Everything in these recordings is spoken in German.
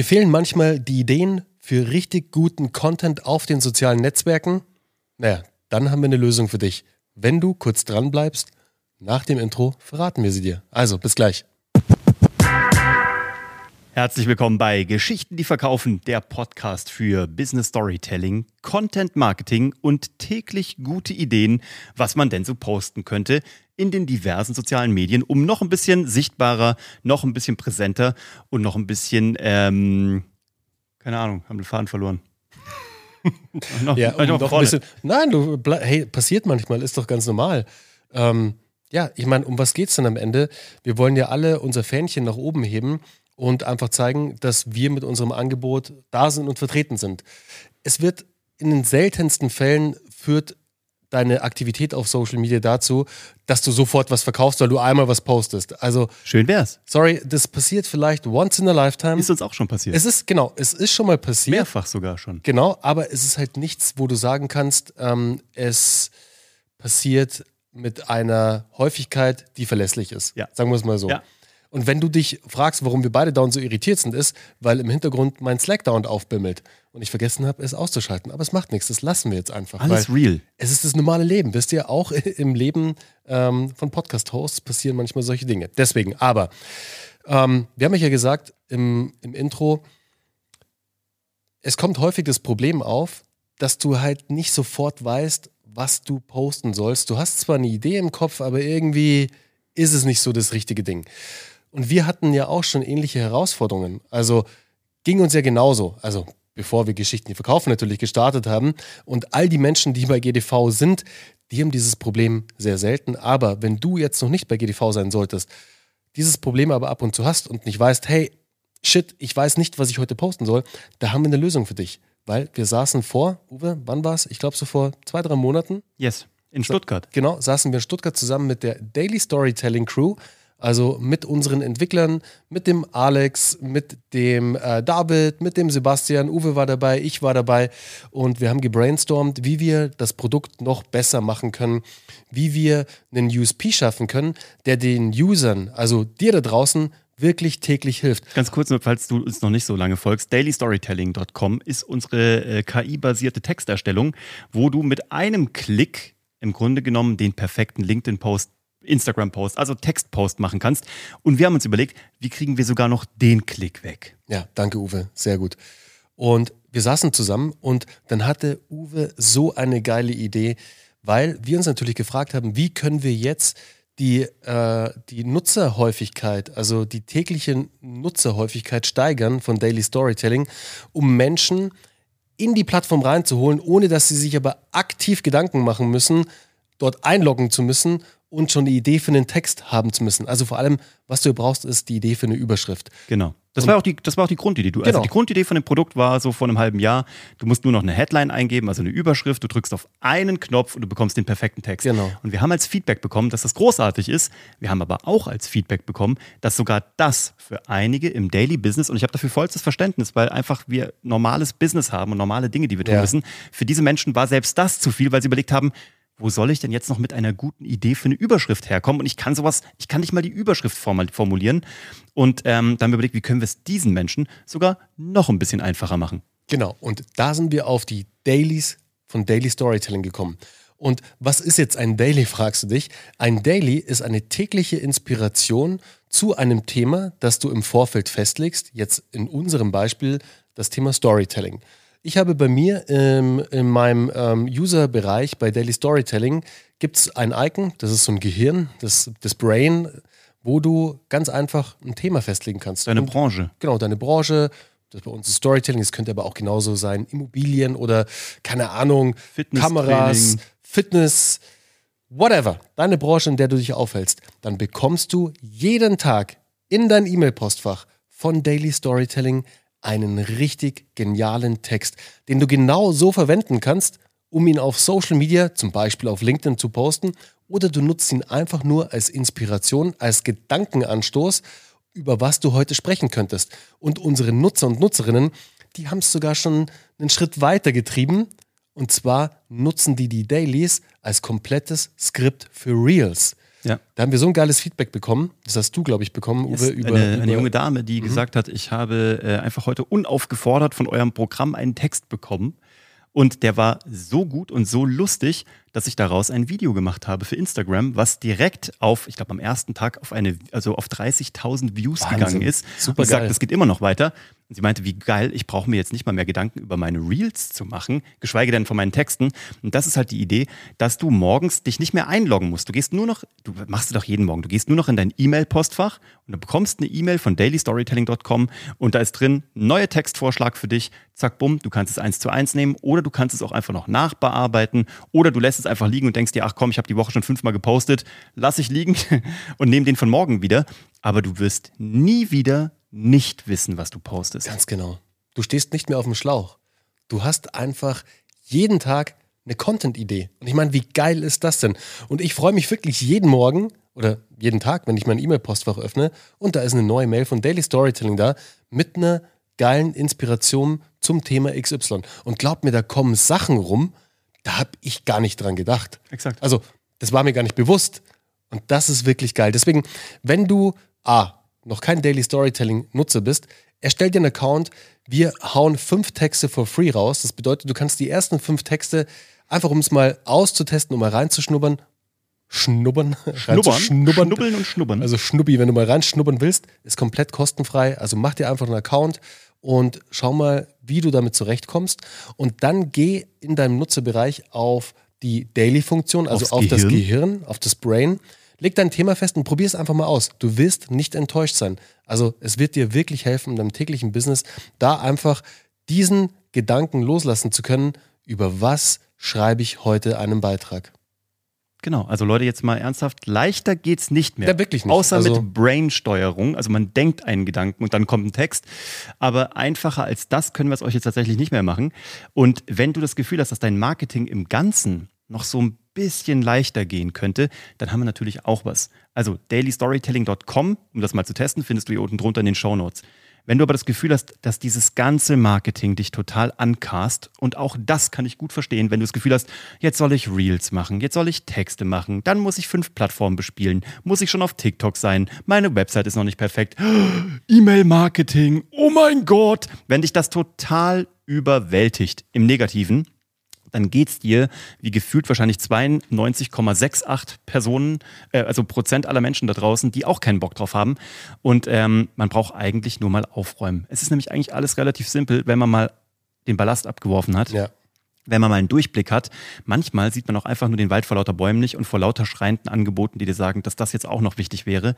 Dir fehlen manchmal die Ideen für richtig guten Content auf den sozialen Netzwerken? Naja, dann haben wir eine Lösung für dich. Wenn du kurz dran bleibst, nach dem Intro verraten wir sie dir. Also, bis gleich. Herzlich willkommen bei Geschichten, die verkaufen, der Podcast für Business Storytelling, Content Marketing und täglich gute Ideen, was man denn so posten könnte in den diversen sozialen Medien, um noch ein bisschen sichtbarer, noch ein bisschen präsenter und noch ein bisschen, ähm, keine Ahnung, haben den Faden verloren. noch, ja, um noch ein bisschen, nein, du, hey, passiert manchmal, ist doch ganz normal. Ähm, ja, ich meine, um was geht es denn am Ende? Wir wollen ja alle unser Fähnchen nach oben heben und einfach zeigen, dass wir mit unserem Angebot da sind und vertreten sind. Es wird in den seltensten Fällen führt deine Aktivität auf Social Media dazu, dass du sofort was verkaufst, weil du einmal was postest. Also schön wär's. Sorry, das passiert vielleicht once in a lifetime. Ist uns auch schon passiert. Es ist genau, es ist schon mal passiert. Mehrfach sogar schon. Genau, aber es ist halt nichts, wo du sagen kannst, ähm, es passiert mit einer Häufigkeit, die verlässlich ist. Ja. Sagen wir es mal so. Ja. Und wenn du dich fragst, warum wir beide down so irritiert sind, ist, weil im Hintergrund mein Slack down aufbimmelt und ich vergessen habe, es auszuschalten. Aber es macht nichts, das lassen wir jetzt einfach. Alles real. Es ist das normale Leben. Wisst ihr, auch im Leben ähm, von Podcast-Hosts passieren manchmal solche Dinge. Deswegen, aber ähm, wir haben euch ja gesagt im, im Intro, es kommt häufig das Problem auf, dass du halt nicht sofort weißt, was du posten sollst. Du hast zwar eine Idee im Kopf, aber irgendwie ist es nicht so das richtige Ding. Und wir hatten ja auch schon ähnliche Herausforderungen. Also ging uns ja genauso. Also bevor wir Geschichten die verkaufen natürlich gestartet haben. Und all die Menschen, die bei GDV sind, die haben dieses Problem sehr selten. Aber wenn du jetzt noch nicht bei GDV sein solltest, dieses Problem aber ab und zu hast und nicht weißt, hey, shit, ich weiß nicht, was ich heute posten soll, da haben wir eine Lösung für dich. Weil wir saßen vor, Uwe, wann war es? Ich glaube so vor zwei, drei Monaten. Yes, in Stuttgart. Genau, saßen wir in Stuttgart zusammen mit der Daily Storytelling Crew also mit unseren Entwicklern, mit dem Alex, mit dem äh, David, mit dem Sebastian, Uwe war dabei, ich war dabei. Und wir haben gebrainstormt, wie wir das Produkt noch besser machen können, wie wir einen USP schaffen können, der den Usern, also dir da draußen, wirklich täglich hilft. Ganz kurz, falls du uns noch nicht so lange folgst, dailystorytelling.com ist unsere äh, KI-basierte Texterstellung, wo du mit einem Klick im Grunde genommen den perfekten LinkedIn-Post Instagram-Post, also Text-Post machen kannst. Und wir haben uns überlegt, wie kriegen wir sogar noch den Klick weg? Ja, danke Uwe, sehr gut. Und wir saßen zusammen und dann hatte Uwe so eine geile Idee, weil wir uns natürlich gefragt haben, wie können wir jetzt die, äh, die Nutzerhäufigkeit, also die tägliche Nutzerhäufigkeit steigern von Daily Storytelling, um Menschen in die Plattform reinzuholen, ohne dass sie sich aber aktiv Gedanken machen müssen, dort einloggen zu müssen und schon die Idee für einen Text haben zu müssen. Also vor allem, was du brauchst, ist die Idee für eine Überschrift. Genau. Das war auch die, das war auch die Grundidee. Du, also genau. Also die Grundidee von dem Produkt war so vor einem halben Jahr, du musst nur noch eine Headline eingeben, also eine Überschrift, du drückst auf einen Knopf und du bekommst den perfekten Text. Genau. Und wir haben als Feedback bekommen, dass das großartig ist. Wir haben aber auch als Feedback bekommen, dass sogar das für einige im Daily Business, und ich habe dafür vollstes Verständnis, weil einfach wir normales Business haben und normale Dinge, die wir tun ja. müssen, für diese Menschen war selbst das zu viel, weil sie überlegt haben, wo soll ich denn jetzt noch mit einer guten Idee für eine Überschrift herkommen? Und ich kann sowas, ich kann nicht mal die Überschrift formulieren. Und ähm, dann überlegt, wie können wir es diesen Menschen sogar noch ein bisschen einfacher machen. Genau, und da sind wir auf die Dailies von Daily Storytelling gekommen. Und was ist jetzt ein Daily, fragst du dich? Ein Daily ist eine tägliche Inspiration zu einem Thema, das du im Vorfeld festlegst. Jetzt in unserem Beispiel das Thema Storytelling. Ich habe bei mir ähm, in meinem ähm, User-Bereich bei Daily Storytelling gibt es ein Icon, das ist so ein Gehirn, das, das Brain, wo du ganz einfach ein Thema festlegen kannst. Deine Und, Branche. Genau, deine Branche. Das bei uns ist Storytelling, das könnte aber auch genauso sein. Immobilien oder, keine Ahnung, Kameras, Fitness, whatever. Deine Branche, in der du dich aufhältst. Dann bekommst du jeden Tag in dein E-Mail-Postfach von Daily Storytelling einen richtig genialen Text, den du genau so verwenden kannst, um ihn auf Social Media, zum Beispiel auf LinkedIn, zu posten, oder du nutzt ihn einfach nur als Inspiration, als Gedankenanstoß, über was du heute sprechen könntest. Und unsere Nutzer und Nutzerinnen, die haben es sogar schon einen Schritt weiter getrieben. Und zwar nutzen die die Dailies als komplettes Skript für Reels. Ja. Da haben wir so ein geiles Feedback bekommen. Das hast du, glaube ich, bekommen, Uwe, Ist über, eine, über eine junge Dame, die gesagt hat, ich habe äh, einfach heute unaufgefordert von eurem Programm einen Text bekommen. Und der war so gut und so lustig, dass ich daraus ein Video gemacht habe für Instagram, was direkt auf, ich glaube am ersten Tag auf eine, also auf 30.000 Views Wahnsinn. gegangen ist. Super und sie sagt, geil. es geht immer noch weiter. Und sie meinte, wie geil, ich brauche mir jetzt nicht mal mehr Gedanken über meine Reels zu machen, geschweige denn von meinen Texten. Und das ist halt die Idee, dass du morgens dich nicht mehr einloggen musst. Du gehst nur noch, du machst es doch jeden Morgen, du gehst nur noch in dein E-Mail-Postfach und du bekommst eine E-Mail von dailystorytelling.com und da ist drin neuer Textvorschlag für dich. Zack, bumm, du kannst es eins zu eins nehmen oder du kannst es auch einfach noch nachbearbeiten oder du lässt es einfach liegen und denkst dir, ach komm, ich habe die Woche schon fünfmal gepostet, lass ich liegen und nehme den von morgen wieder. Aber du wirst nie wieder nicht wissen, was du postest. Ganz genau. Du stehst nicht mehr auf dem Schlauch. Du hast einfach jeden Tag eine Content-Idee. Und ich meine, wie geil ist das denn? Und ich freue mich wirklich jeden Morgen oder jeden Tag, wenn ich mein E-Mail-Postfach öffne und da ist eine neue Mail von Daily Storytelling da mit einer geilen Inspiration zum Thema XY. Und glaub mir, da kommen Sachen rum, da habe ich gar nicht dran gedacht. Exakt. Also, das war mir gar nicht bewusst. Und das ist wirklich geil. Deswegen, wenn du A, noch kein Daily Storytelling-Nutzer bist, erstell dir einen Account. Wir hauen fünf Texte for free raus. Das bedeutet, du kannst die ersten fünf Texte einfach, um es mal auszutesten, um mal reinzuschnuppern, schnubbern, Schnubbern, reinzuschnubbern. schnubbeln und schnubbern. Also Schnubbi, wenn du mal reinschnuppern willst, ist komplett kostenfrei. Also mach dir einfach einen Account und schau mal, wie du damit zurechtkommst. Und dann geh in deinem Nutzerbereich auf die Daily-Funktion, also Aufs auf das Gehirn. Gehirn, auf das Brain. Leg dein Thema fest und probier es einfach mal aus. Du wirst nicht enttäuscht sein. Also es wird dir wirklich helfen in deinem täglichen Business, da einfach diesen Gedanken loslassen zu können, über was schreibe ich heute einen Beitrag. Genau, also Leute, jetzt mal ernsthaft, leichter geht's nicht mehr. Ja, wirklich nicht. Außer Also- mit Brain-Steuerung. Also man denkt einen Gedanken und dann kommt ein Text. Aber einfacher als das können wir es euch jetzt tatsächlich nicht mehr machen. Und wenn du das Gefühl hast, dass dein Marketing im Ganzen noch so ein bisschen leichter gehen könnte, dann haben wir natürlich auch was. Also dailystorytelling.com, um das mal zu testen, findest du hier unten drunter in den Show Notes. Wenn du aber das Gefühl hast, dass dieses ganze Marketing dich total ancast, und auch das kann ich gut verstehen, wenn du das Gefühl hast, jetzt soll ich Reels machen, jetzt soll ich Texte machen, dann muss ich fünf Plattformen bespielen, muss ich schon auf TikTok sein, meine Website ist noch nicht perfekt, E-Mail-Marketing, oh mein Gott, wenn dich das total überwältigt im Negativen, dann geht's dir wie gefühlt wahrscheinlich 92,68 Personen, äh, also Prozent aller Menschen da draußen, die auch keinen Bock drauf haben. Und ähm, man braucht eigentlich nur mal aufräumen. Es ist nämlich eigentlich alles relativ simpel, wenn man mal den Ballast abgeworfen hat, Ja. wenn man mal einen Durchblick hat. Manchmal sieht man auch einfach nur den Wald vor lauter Bäumen nicht und vor lauter schreienden Angeboten, die dir sagen, dass das jetzt auch noch wichtig wäre.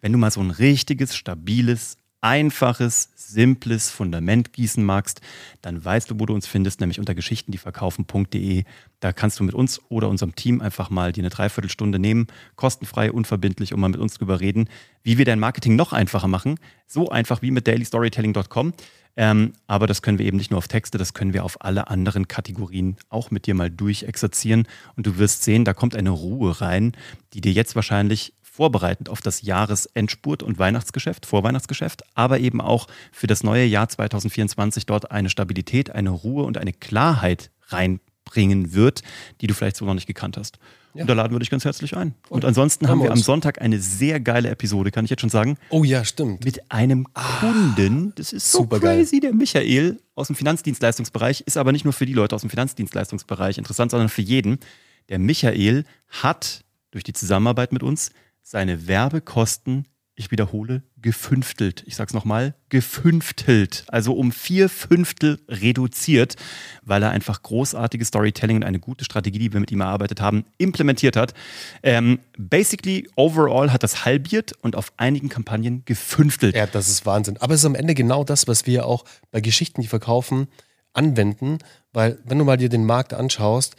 Wenn du mal so ein richtiges, stabiles, einfaches, simples Fundament gießen magst, dann weißt du, wo du uns findest, nämlich unter geschichtendieverkaufen.de. Da kannst du mit uns oder unserem Team einfach mal dir eine Dreiviertelstunde nehmen, kostenfrei, unverbindlich, um mal mit uns drüber reden, wie wir dein Marketing noch einfacher machen. So einfach wie mit dailystorytelling.com. Ähm, aber das können wir eben nicht nur auf Texte, das können wir auf alle anderen Kategorien auch mit dir mal durchexerzieren. Und du wirst sehen, da kommt eine Ruhe rein, die dir jetzt wahrscheinlich vorbereitend auf das Jahresendspurt und Weihnachtsgeschäft, Vorweihnachtsgeschäft, aber eben auch für das neue Jahr 2024 dort eine Stabilität, eine Ruhe und eine Klarheit reinbringen wird, die du vielleicht so noch nicht gekannt hast. Ja. Und da laden wir dich ganz herzlich ein. Und ansonsten Hören haben wir wir am uns. Sonntag eine sehr geile Episode, kann ich jetzt schon sagen Oh ja, stimmt. mit einem Kunden. Das ist so crazy. Der Michael aus dem Finanzdienstleistungsbereich ist aber nicht nur für die Leute aus dem Finanzdienstleistungsbereich interessant, sondern für jeden. Der Michael hat durch die Zusammenarbeit mit uns seine Werbekosten, ich wiederhole, gefünftelt. Ich sag's nochmal, gefünftelt. Also um vier Fünftel reduziert, weil er einfach großartiges Storytelling und eine gute Strategie, die wir mit ihm erarbeitet haben, implementiert hat. Ähm, basically, overall hat das halbiert und auf einigen Kampagnen gefünftelt. Ja, das ist Wahnsinn. Aber es ist am Ende genau das, was wir auch bei Geschichten, die verkaufen, anwenden. Weil, wenn du mal dir den Markt anschaust,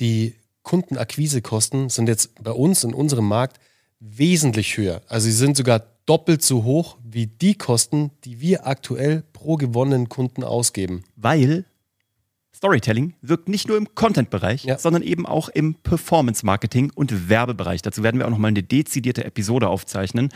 die Kundenakquisekosten sind jetzt bei uns in unserem Markt wesentlich höher. Also sie sind sogar doppelt so hoch wie die Kosten, die wir aktuell pro gewonnenen Kunden ausgeben. weil Storytelling wirkt nicht nur im Content-Bereich, Ja. sondern eben auch im Performance-Marketing und Werbebereich. Dazu werden wir auch nochmal eine dezidierte Episode aufzeichnen,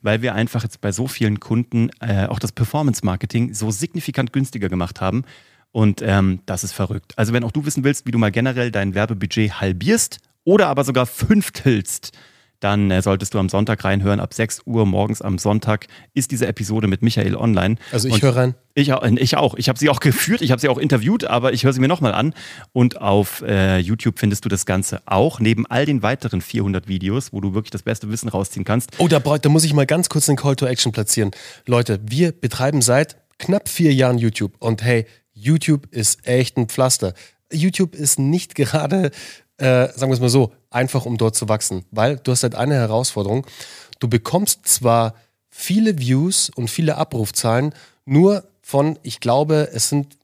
weil wir einfach jetzt bei so vielen Kunden äh, auch das Performance-Marketing so signifikant günstiger gemacht haben. Und ähm, das ist verrückt. Also wenn auch du wissen willst, wie du mal generell dein Werbebudget halbierst oder aber sogar fünftelst, dann äh, solltest du am Sonntag reinhören. Ab 6 Uhr morgens am Sonntag ist diese Episode mit Michael online. Also ich höre rein. Ich, ich auch. Ich habe sie auch geführt, ich habe sie auch interviewt, aber ich höre sie mir nochmal an. Und auf äh, YouTube findest du das Ganze auch, neben all den weiteren 400 Videos, wo du wirklich das beste Wissen rausziehen kannst. Oh, da, da muss ich mal ganz kurz den Call to Action platzieren. Leute, wir betreiben seit knapp vier Jahren YouTube. Und hey, YouTube ist echt ein Pflaster. YouTube ist nicht gerade, äh, sagen wir es mal so, einfach um dort zu wachsen, weil du hast halt eine Herausforderung. Du bekommst zwar viele Views und viele Abrufzahlen, nur von, ich glaube, es sind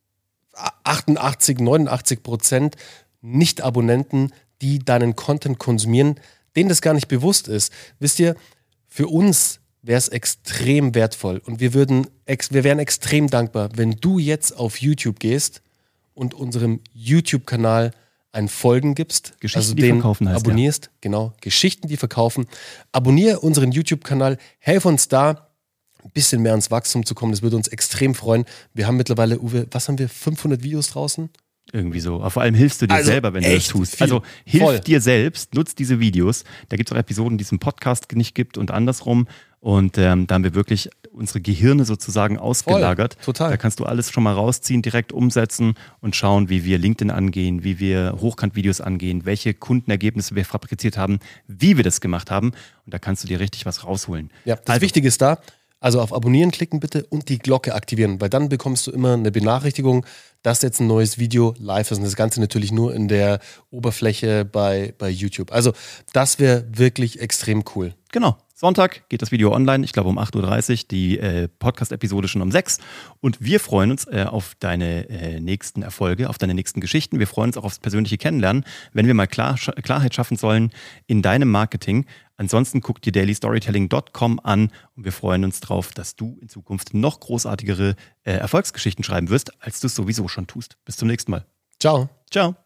88, 89 Prozent Nicht-Abonnenten, die deinen Content konsumieren, denen das gar nicht bewusst ist. Wisst ihr, für uns wäre es extrem wertvoll und wir würden, wir wären extrem dankbar, wenn du jetzt auf YouTube gehst und unserem YouTube-Kanal ein Folgen gibst, Geschichten, also den heißt, abonnierst, ja. genau, Geschichten, die verkaufen. Abonniere unseren YouTube-Kanal, helf uns da, ein bisschen mehr ans Wachstum zu kommen. Das würde uns extrem freuen. Wir haben mittlerweile, Uwe, was haben wir, 500 Videos draußen? Irgendwie so. Aber vor allem hilfst du dir also selber, wenn du das tust. Viel. Also hilf Voll. dir selbst, nutz diese Videos. Da gibt es auch Episoden, die es im Podcast nicht gibt und andersrum. Und ähm, da haben wir wirklich unsere Gehirne sozusagen ausgelagert. Voll, total. Da kannst du alles schon mal rausziehen, direkt umsetzen und schauen, wie wir LinkedIn angehen, wie wir Hochkant-Videos angehen, welche Kundenergebnisse wir fabriziert haben, wie wir das gemacht haben. Und da kannst du dir richtig was rausholen. Ja, das also, Wichtige ist da, also auf Abonnieren klicken bitte und die Glocke aktivieren, weil dann bekommst du immer eine Benachrichtigung, dass jetzt ein neues Video live ist. Und das Ganze natürlich nur in der Oberfläche bei, bei YouTube. Also das wäre wirklich extrem cool. Genau. Sonntag geht das Video online, ich glaube um 8.30 Uhr, die äh, Podcast-Episode schon um 6 Und wir freuen uns äh, auf deine äh, nächsten Erfolge, auf deine nächsten Geschichten. Wir freuen uns auch aufs persönliche Kennenlernen, wenn wir mal Klar Klarheit schaffen sollen in deinem Marketing. Ansonsten guck dir dailystorytelling.com an und wir freuen uns drauf, dass du in Zukunft noch großartigere äh, Erfolgsgeschichten schreiben wirst, als du es sowieso schon tust. Bis zum nächsten Mal. Ciao. Ciao.